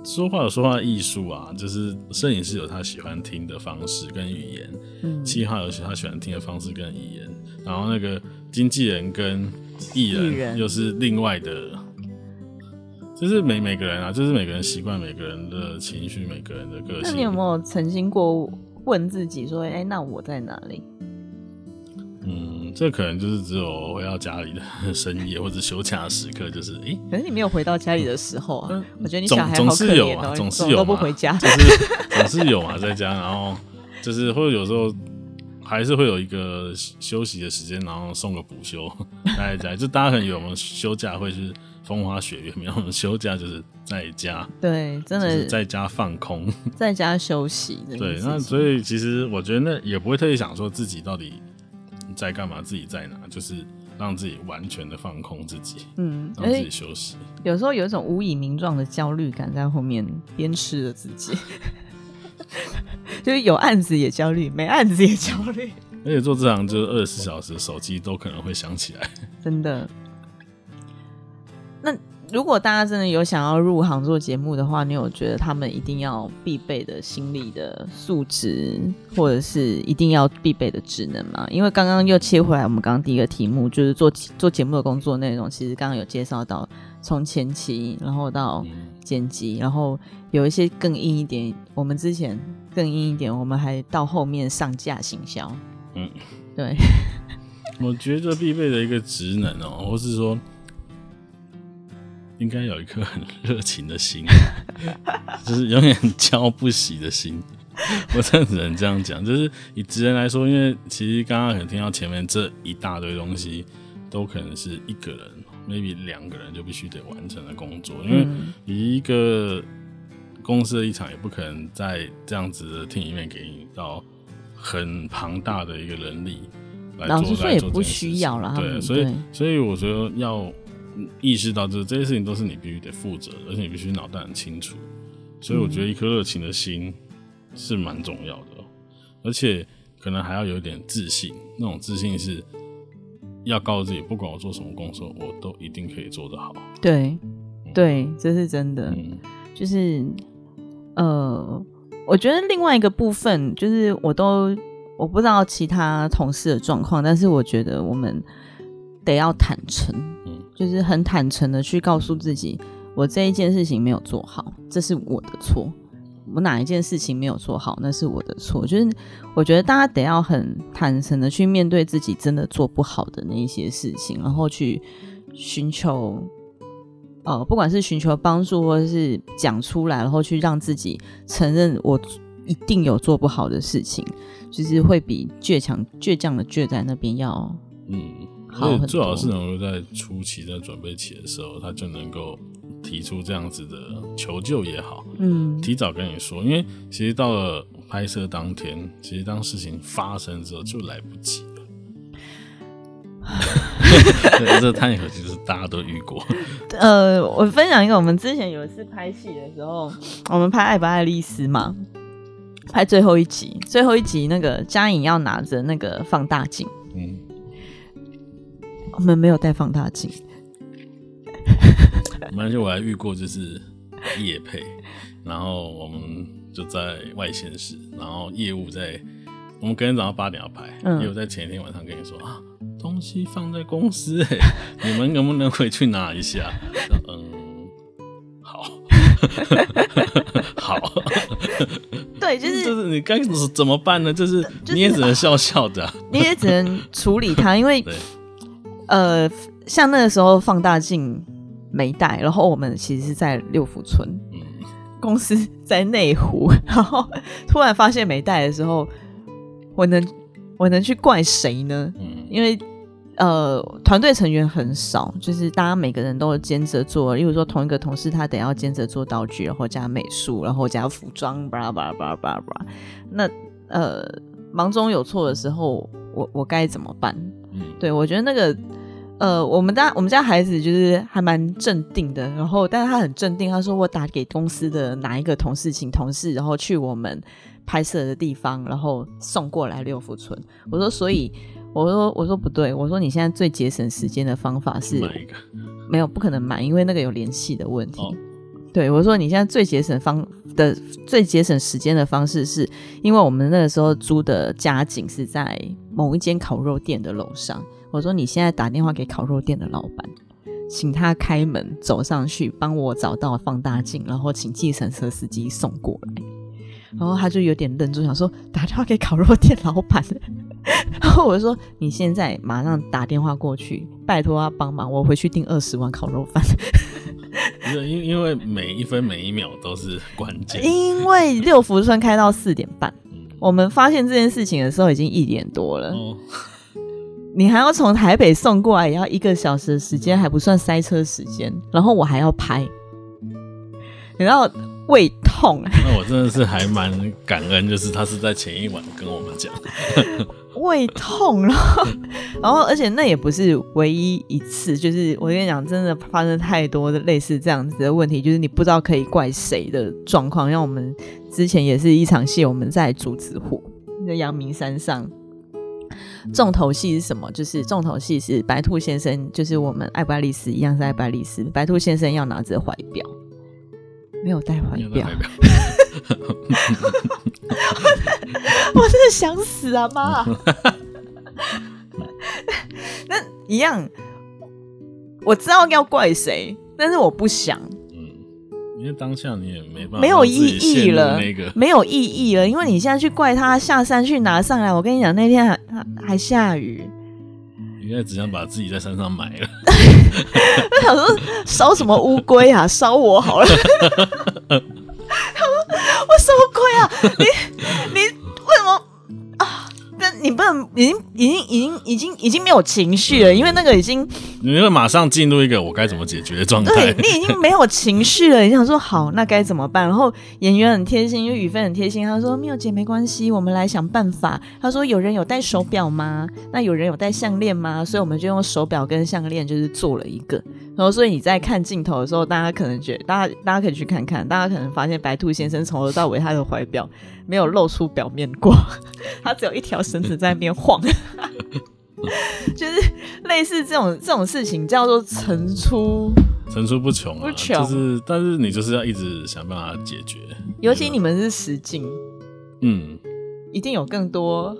Speaker 2: 说话有说话艺术啊，就是摄影师有他喜欢听的方式跟语言，嗯，七号有他喜欢听的方式跟语言。然后那个经纪人跟艺人又是另外的，就是每每个人啊，就是每个人习惯每个人的情绪，每个人的个性。那
Speaker 1: 你有没有曾经过问自己说，哎，那我在哪里？
Speaker 2: 嗯，这可能就是只有回到家里的 深夜或者休假时刻，就是哎，
Speaker 1: 可是你没有回到家里的时候啊，我觉得你小孩
Speaker 2: 总是有
Speaker 1: 啊，
Speaker 2: 总是有
Speaker 1: 都不回家，
Speaker 2: 就是 总是有嘛，在家，然后就是或者有时候。还是会有一个休息的时间，然后送个补休 待在家。就大家可能有我们休假会是风花雪月，没有休假就是在家。
Speaker 1: 对，真的
Speaker 2: 在家放空，
Speaker 1: 在家休息。
Speaker 2: 对，那所以其实我觉得那也不会特意想说自己到底在干嘛，自己在哪，就是让自己完全的放空自己，嗯，让自己休息。
Speaker 1: 有时候有一种无以名状的焦虑感在后面鞭笞着自己。就是有案子也焦虑，没案子也焦虑。
Speaker 2: 而且做这行就是二十四小时，手机都可能会响起来。
Speaker 1: 真的。那如果大家真的有想要入行做节目的话，你有觉得他们一定要必备的心理的素质，或者是一定要必备的职能吗？因为刚刚又切回来，我们刚刚第一个题目就是做做节目的工作内容，其实刚刚有介绍到从前期，然后到剪辑，然后有一些更硬一点，我们之前更硬一点，我们还到后面上架行销。嗯，对。
Speaker 2: 我觉得必备的一个职能哦，或是说。应该有一颗很热情的心，就是永远浇不熄的心。我真的只能这样讲，就是以职人来说，因为其实刚刚可能听到前面这一大堆东西，都可能是一个人，maybe 两个人就必须得完成的工作。因为以一个公司的立场，也不可能在这样子的 team 里面给你到很庞大的一个人力来做。老
Speaker 1: 实说，也不需要了。
Speaker 2: 对，所以所以我觉得要。意识到这这些事情都是你必须得负责，而且你必须脑袋很清楚，所以我觉得一颗热情的心是蛮重要的，而且可能还要有一点自信，那种自信是要告诉自己，不管我做什么工作，我都一定可以做得好。
Speaker 1: 对，对，这是真的。就是呃，我觉得另外一个部分就是，我都我不知道其他同事的状况，但是我觉得我们得要坦诚。就是很坦诚的去告诉自己，我这一件事情没有做好，这是我的错。我哪一件事情没有做好，那是我的错。就是我觉得大家得要很坦诚的去面对自己真的做不好的那一些事情，然后去寻求，呃，不管是寻求帮助，或者是讲出来，然后去让自己承认我一定有做不好的事情，就是会比倔强、倔强的倔在那边要，嗯。
Speaker 2: 所以最好是能够在初期在准备期的时候，他就能够提出这样子的求救也好，嗯，提早跟你说，因为其实到了拍摄当天，其实当事情发生之后就来不及了。这探险其实大家都遇过。
Speaker 1: 呃，我分享一个，我们之前有一次拍戏的时候，我们拍《爱不爱丽丝》嘛，拍最后一集，最后一集那个嘉颖要拿着那个放大镜，嗯。我们没有带放大镜。
Speaker 2: 而且我还遇过，就是夜配，然后我们就在外县市，然后业务在，我们隔天早上八点要拍，业务在前一天晚上跟你说啊，东西放在公司，哎，你们能不能回去拿一下？嗯，好，好，
Speaker 1: 对，就是
Speaker 2: 就是你该怎么办呢？就是你也只能笑笑的，
Speaker 1: 你也只能处理它，因为。呃，像那个时候放大镜没带，然后我们其实是在六福村，公司在内湖，然后突然发现没带的时候，我能我能去怪谁呢？因为呃，团队成员很少，就是大家每个人都兼着做，例如说同一个同事他得要兼着做道具，然后加美术，然后加服装，巴拉巴拉巴拉巴拉。那呃，忙中有错的时候，我我该怎么办？对我觉得那个。呃，我们家我们家孩子就是还蛮镇定的，然后但是他很镇定，他说我打给公司的哪一个同事，请同事然后去我们拍摄的地方，然后送过来六福村。我说，所以我说我说不对，我说你现在最节省时间的方法是买一个没有不可能买，因为那个有联系的问题。对，我说你现在最节省方的最节省时间的方式，是因为我们那个时候租的家景是在某一间烤肉店的楼上。我说：“你现在打电话给烤肉店的老板，请他开门走上去，帮我找到放大镜，然后请计程车司机送过来。”然后他就有点愣住，想说打电话给烤肉店老板。然后我说：“你现在马上打电话过去，拜托他帮忙，我回去订二十碗烤肉饭。”
Speaker 2: 因因为每一分每一秒都是关键。
Speaker 1: 因为六福村开到四点半，我们发现这件事情的时候已经一点多了。你还要从台北送过来，也要一个小时的时间，还不算塞车时间。然后我还要拍，你知道胃痛。
Speaker 2: 那我真的是还蛮感恩，就是他是在前一晚跟我们讲
Speaker 1: 胃痛，然后然后而且那也不是唯一一次，就是我跟你讲，真的发生太多的类似这样子的问题，就是你不知道可以怪谁的状况。像我们之前也是一场戏，我们在竹子湖，在阳明山上。重头戏是什么？就是重头戏是白兔先生，就是我们爱不爱丽丝一样是爱不爱丽丝，白兔先生要拿着怀表，没有带怀表。我真的想死啊妈！那一样，我知道要怪谁，但是我不想。
Speaker 2: 因为当下你也没办法，
Speaker 1: 没有意义了，
Speaker 2: 那个
Speaker 1: 没有意义了。因为你现在去怪他下山去拿上来，我跟你讲，那天还还下雨。
Speaker 2: 应该只想把自己在山上埋了。
Speaker 1: 我想说烧什么乌龟啊，烧我好了。我什么龟啊？你你？你不能，已经已经已经已经已经没有情绪了，因为那个已经，
Speaker 2: 你会马上进入一个我该怎么解决的状
Speaker 1: 态。对你已经没有情绪了，你想说好，那该怎么办？然后演员很贴心，因为雨飞很贴心，他说：“妙姐没关系，我们来想办法。”他说：“有人有戴手表吗？那有人有戴项链吗？所以我们就用手表跟项链，就是做了一个。然后所以你在看镜头的时候，大家可能觉得，大家大家可以去看看，大家可能发现白兔先生从头到尾他的怀表没有露出表面过，他只有一条绳子。在那边晃，就是类似这种这种事情，叫做层出
Speaker 2: 层出不穷啊。就是，但是你就是要一直想办法解决。
Speaker 1: 尤其你们是实境，
Speaker 2: 嗯，
Speaker 1: 一定有更多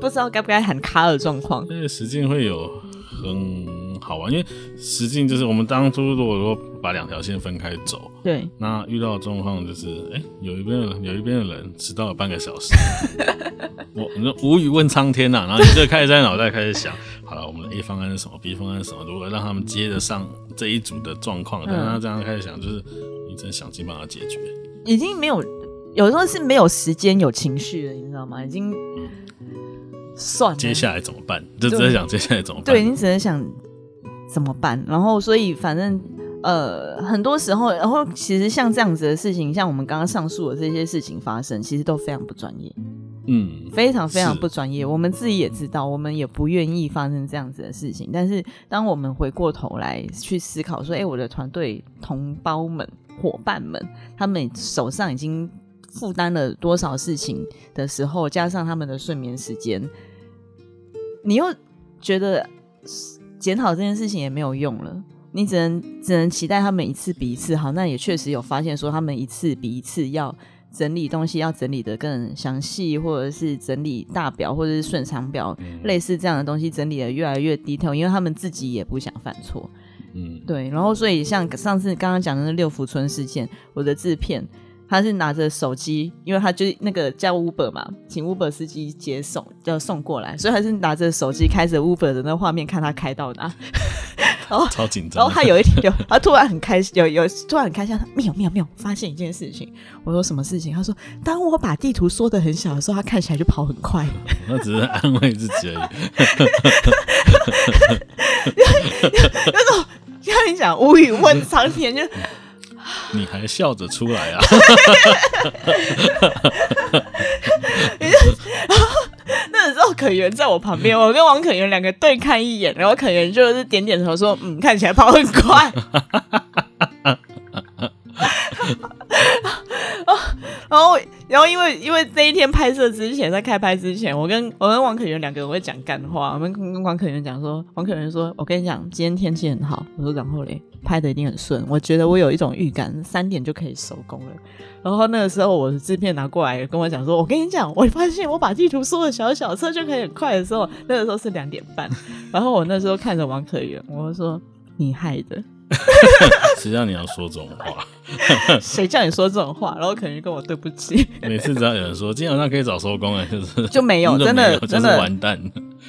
Speaker 1: 不知道该不该喊卡的状况。
Speaker 2: 因为实境会有很。好玩，因为实际就是我们当初如果说把两条线分开走，
Speaker 1: 对，
Speaker 2: 那遇到的状况就是，哎，有一边的有一边的人迟到了半个小时，我你说无语问苍天呐，然后你就开始在脑袋开始想，好了，我们的 A 方案是什么，B 方案是什么，如何让他们接得上这一组的状况，但他这样开始想，就是你真想尽办法解决，
Speaker 1: 已经没有，有时候是没有时间有情绪了，你知道吗？已经算了，
Speaker 2: 接下来怎么办？就只能想接下来怎么办？
Speaker 1: 对你只能想。怎么办？然后，所以反正呃，很多时候，然后其实像这样子的事情，像我们刚刚上述的这些事情发生，其实都非常不专业，
Speaker 2: 嗯，
Speaker 1: 非常非常不专业。我们自己也知道，我们也不愿意发生这样子的事情。但是，当我们回过头来去思考说，哎，我的团队同胞们、伙伴们，他们手上已经负担了多少事情的时候，加上他们的睡眠时间，你又觉得。检讨这件事情也没有用了，你只能只能期待他们一次比一次好。那也确实有发现说，他们一次比一次要整理东西，要整理的更详细，或者是整理大表或者是顺长表，类似这样的东西整理的越来越低头，因为他们自己也不想犯错。
Speaker 2: 嗯，
Speaker 1: 对。然后所以像上次刚刚讲的那六福村事件，我的制片。他是拿着手机，因为他就是那个叫 Uber 嘛，请 Uber 司机接送，要送过来，所以他是拿着手机开着 Uber 的那画面看他开到哪，然后
Speaker 2: 超紧张。
Speaker 1: 然后他有一天就，他突然很开心，有有突然很开心，他没有没有没有发现一件事情。我说什么事情？他说当我把地图缩的很小的时候，他看起来就跑很快。
Speaker 2: 那只是安慰自己而已。
Speaker 1: 那种像你讲无语问苍天就。
Speaker 2: 你还笑着出来啊？
Speaker 1: 那时候可元在我旁边，我跟王可元两个对看一眼，然后可元就是点点头说：“嗯，看起来跑很快。”然后，然后因为因为那一天拍摄之前，在开拍之前，我跟我跟王可元两个人会讲干话。我们跟王可元讲说，王可元说：“我跟你讲，今天天气很好。”我说：“然后嘞，拍的一定很顺。”我觉得我有一种预感，三点就可以收工了。然后那个时候，我的制片拿过来跟我讲说：“我跟你讲，我发现我把地图缩的小小，车就可以很快的时候，那个时候是两点半。然后我那时候看着王可元，我说：“你害的。”
Speaker 2: 谁叫你要说这种话？
Speaker 1: 谁叫你说这种话？然后可能跟我对不起。
Speaker 2: 每次只要有人说今天晚上可以早收工哎，就是
Speaker 1: 就没有，真的真的
Speaker 2: 完蛋。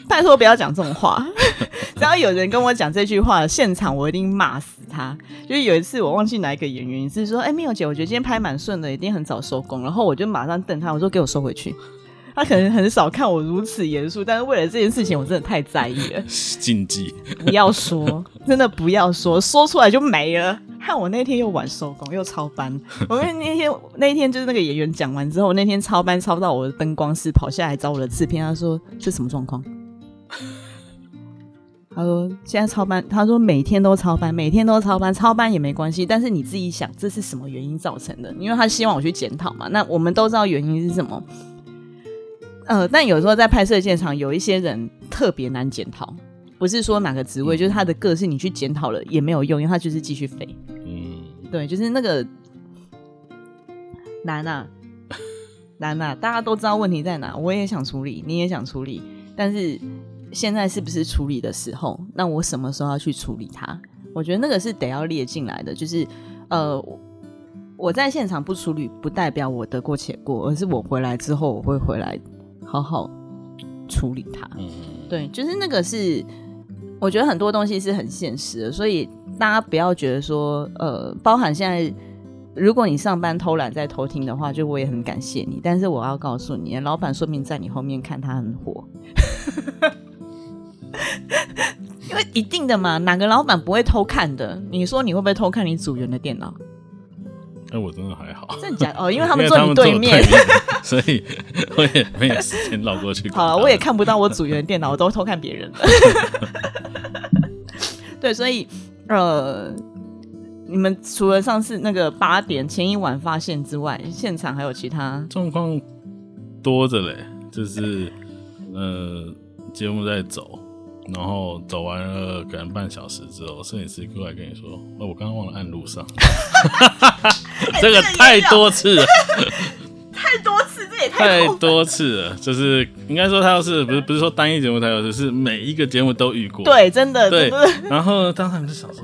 Speaker 1: 拜托不要讲这种话。只要有人跟我讲这句话，现场我一定骂死他。就是有一次我忘记哪一个演员是说：“哎，妙姐，我觉得今天拍蛮顺的，一定很早收工。”然后我就马上瞪他，我说：“给我收回去。”他可能很少看我如此严肃，但是为了这件事情，我真的太在意了。
Speaker 2: 禁忌，
Speaker 1: 不要说，真的不要说，说出来就没了。看我那天又晚收工，又超班。我跟那天那一天就是那个演员讲完之后，那天超班超到我的灯光师跑下来找我的制片，他说这什么状况？他说现在超班，他说每天都超班，每天都超班，超班也没关系。但是你自己想，这是什么原因造成的？因为他希望我去检讨嘛。那我们都知道原因是什么。呃，但有时候在拍摄现场，有一些人特别难检讨，不是说哪个职位，就是他的个性，你去检讨了也没有用，因为他就是继续飞。嗯，对，就是那个难啊，难啊！大家都知道问题在哪，我也想处理，你也想处理，但是现在是不是处理的时候？那我什么时候要去处理它？我觉得那个是得要列进来的，就是呃。我在现场不处理，不代表我得过且过，而是我回来之后，我会回来好好处理它。嗯，对，就是那个是，我觉得很多东西是很现实的，所以大家不要觉得说，呃，包含现在，如果你上班偷懒在偷听的话，就我也很感谢你，但是我要告诉你，老板说明在你后面看他很火，因为一定的嘛，哪个老板不会偷看的？你说你会不会偷看你组员的电脑？
Speaker 2: 哎，我真的还好。
Speaker 1: 真假哦，因为他们坐你对面，
Speaker 2: 所以我也没有时间绕过去。
Speaker 1: 好了，我也看不到我组员电脑，我都偷看别人的。对，所以呃，你们除了上次那个八点前一晚发现之外，现场还有其他
Speaker 2: 状况多着嘞，就是呃，节目在走。然后走完了可能半小时之后，摄影师过来跟你说：“哦，我刚刚忘了按路上。” 这个太多次了，
Speaker 1: 太多次，这也太
Speaker 2: 多次了。就是应该说，他要是不是不是说单一节目才有，是每一个节目都遇过。
Speaker 1: 对，真的
Speaker 2: 对。然后当时就想说：“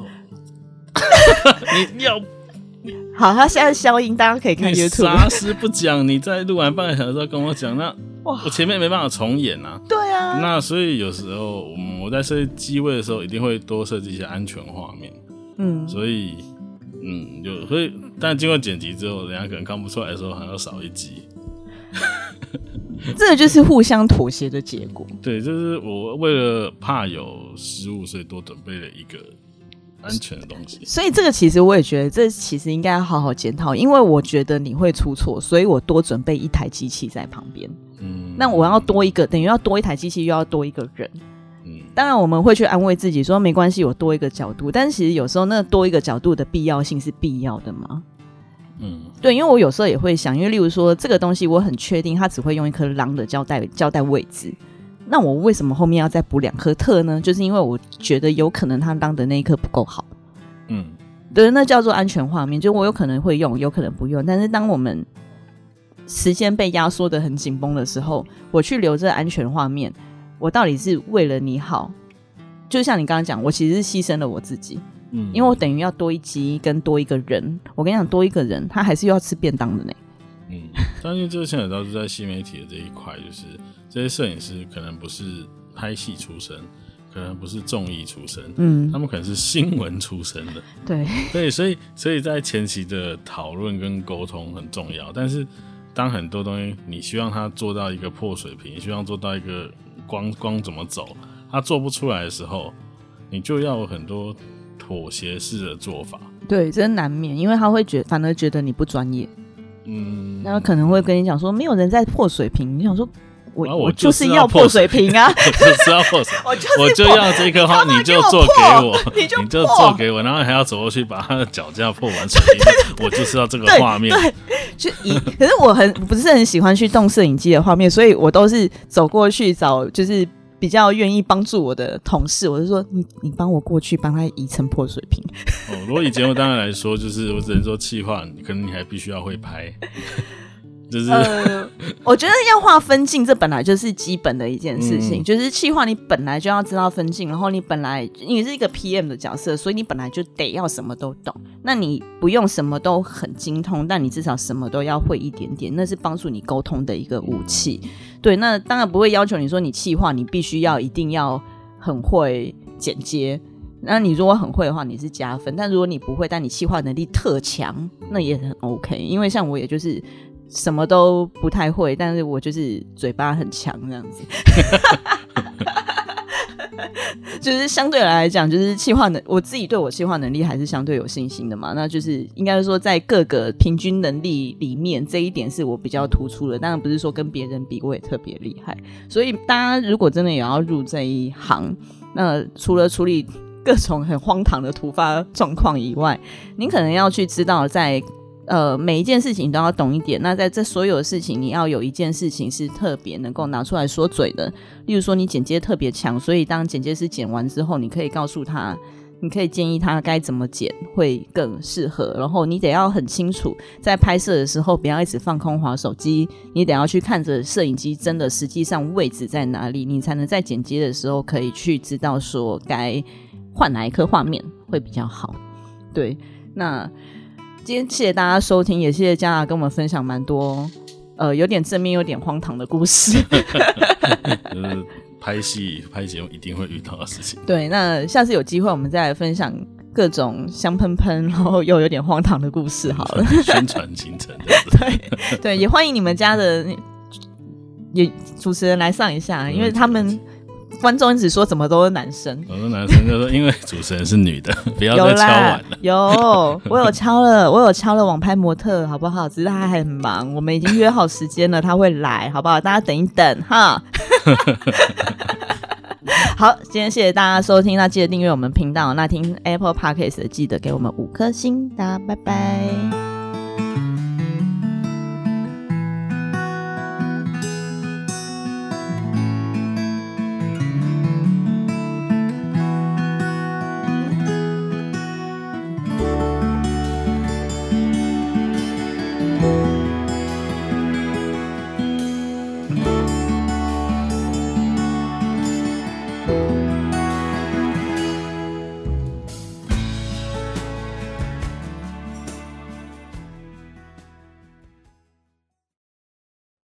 Speaker 2: 你要
Speaker 1: 好，他现在消音，大家可以看 YouTube。
Speaker 2: 啥事不讲？你在录完半个小时之后跟我讲那哇。”我前面没办法重演啊，
Speaker 1: 对啊，
Speaker 2: 那所以有时候我在设计机位的时候，一定会多设计一些安全画面，嗯，所以嗯，有所以，但经过剪辑之后，人家可能看不出来的时候，还要少一集，
Speaker 1: 这就是互相妥协的结果。
Speaker 2: 对，就是我为了怕有失误，所以多准备了一个。安全的东西，
Speaker 1: 所以这个其实我也觉得，这其实应该要好好检讨，因为我觉得你会出错，所以我多准备一台机器在旁边。嗯，那我要多一个，等于要多一台机器，又要多一个人。嗯，当然我们会去安慰自己说没关系，我多一个角度。但是其实有时候那多一个角度的必要性是必要的吗？嗯，对，因为我有时候也会想，因为例如说这个东西，我很确定它只会用一颗狼的胶带胶带位置。那我为什么后面要再补两颗特呢？就是因为我觉得有可能他当的那一颗不够好。嗯，对，那叫做安全画面，就我有可能会用，有可能不用。但是当我们时间被压缩的很紧绷的时候，我去留这安全画面，我到底是为了你好？就像你刚刚讲，我其实是牺牲了我自己。嗯，因为我等于要多一集跟多一个人。我跟你讲，多一个人，他还是要吃便当的呢。
Speaker 2: 嗯，但是这个现在倒是在新媒体的这一块，就是。这些摄影师可能不是拍戏出身，可能不是综艺出身，嗯，他们可能是新闻出身的，
Speaker 1: 对，
Speaker 2: 对，所以，所以在前期的讨论跟沟通很重要。但是，当很多东西你希望他做到一个破水平，希望做到一个光光怎么走，他做不出来的时候，你就要有很多妥协式的做法。
Speaker 1: 对，这难免，因为他会觉反而觉得你不专业，嗯，然后可能会跟你讲说，没有人在破水瓶，你想说。我
Speaker 2: 我
Speaker 1: 就是要破水瓶啊！
Speaker 2: 我就是要破水，我就要这颗花，你就做给我，你就做给我，然后还要走过去把他的脚架破完水瓶。我就是要这个画面，
Speaker 1: 对，就以。可是我很不是很喜欢去动摄影机的画面，所以我都是走过去找，就是比较愿意帮助我的同事，我就说你你帮我过去帮他移成破水瓶。
Speaker 2: 哦，如果以节目当然来说，就是我只能说气话，可能你还必须要会拍。
Speaker 1: 呃，我觉得要画分镜，这本来就是基本的一件事情。就是气画，你本来就要知道分镜，然后你本来你是一个 PM 的角色，所以你本来就得要什么都懂。那你不用什么都很精通，但你至少什么都要会一点点，那是帮助你沟通的一个武器。对，那当然不会要求你说你气化，你必须要一定要很会剪接。那你如果很会的话，你是加分；但如果你不会，但你气化能力特强，那也很 OK。因为像我，也就是。什么都不太会，但是我就是嘴巴很强这样子，就是相对来讲，就是气化能，我自己对我气化能力还是相对有信心的嘛。那就是应该说，在各个平均能力里面，这一点是我比较突出的。当然不是说跟别人比我也特别厉害。所以大家如果真的也要入这一行，那除了处理各种很荒唐的突发状况以外，您可能要去知道在。呃，每一件事情都要懂一点。那在这所有的事情，你要有一件事情是特别能够拿出来说嘴的。例如说，你剪接特别强，所以当剪接师剪完之后，你可以告诉他，你可以建议他该怎么剪会更适合。然后你得要很清楚，在拍摄的时候不要一直放空滑手机，你得要去看着摄影机真的实际上位置在哪里，你才能在剪接的时候可以去知道说该换哪一颗画面会比较好。对，那。今天谢谢大家收听，也谢谢嘉娜跟我们分享蛮多，呃，有点正面、有点荒唐的故事。
Speaker 2: 就是拍戏、拍节目一定会遇到的事情。
Speaker 1: 对，那下次有机会我们再来分享各种香喷喷，然后又有点荒唐的故事。好了，
Speaker 2: 宣传行程。
Speaker 1: 对对，也欢迎你们家的也主持人来上一下，因为他们。观众一直说怎么都是男生，
Speaker 2: 我说男生就说因为主持人是女的，不要再敲碗了。
Speaker 1: 有，我有敲了，我有敲了网拍模特，好不好？只是他还很忙，我们已经约好时间了，他会来，好不好？大家等一等哈。好，今天谢谢大家收听，那记得订阅我们频道，那听 Apple Podcast 的记得给我们五颗星，大家拜拜。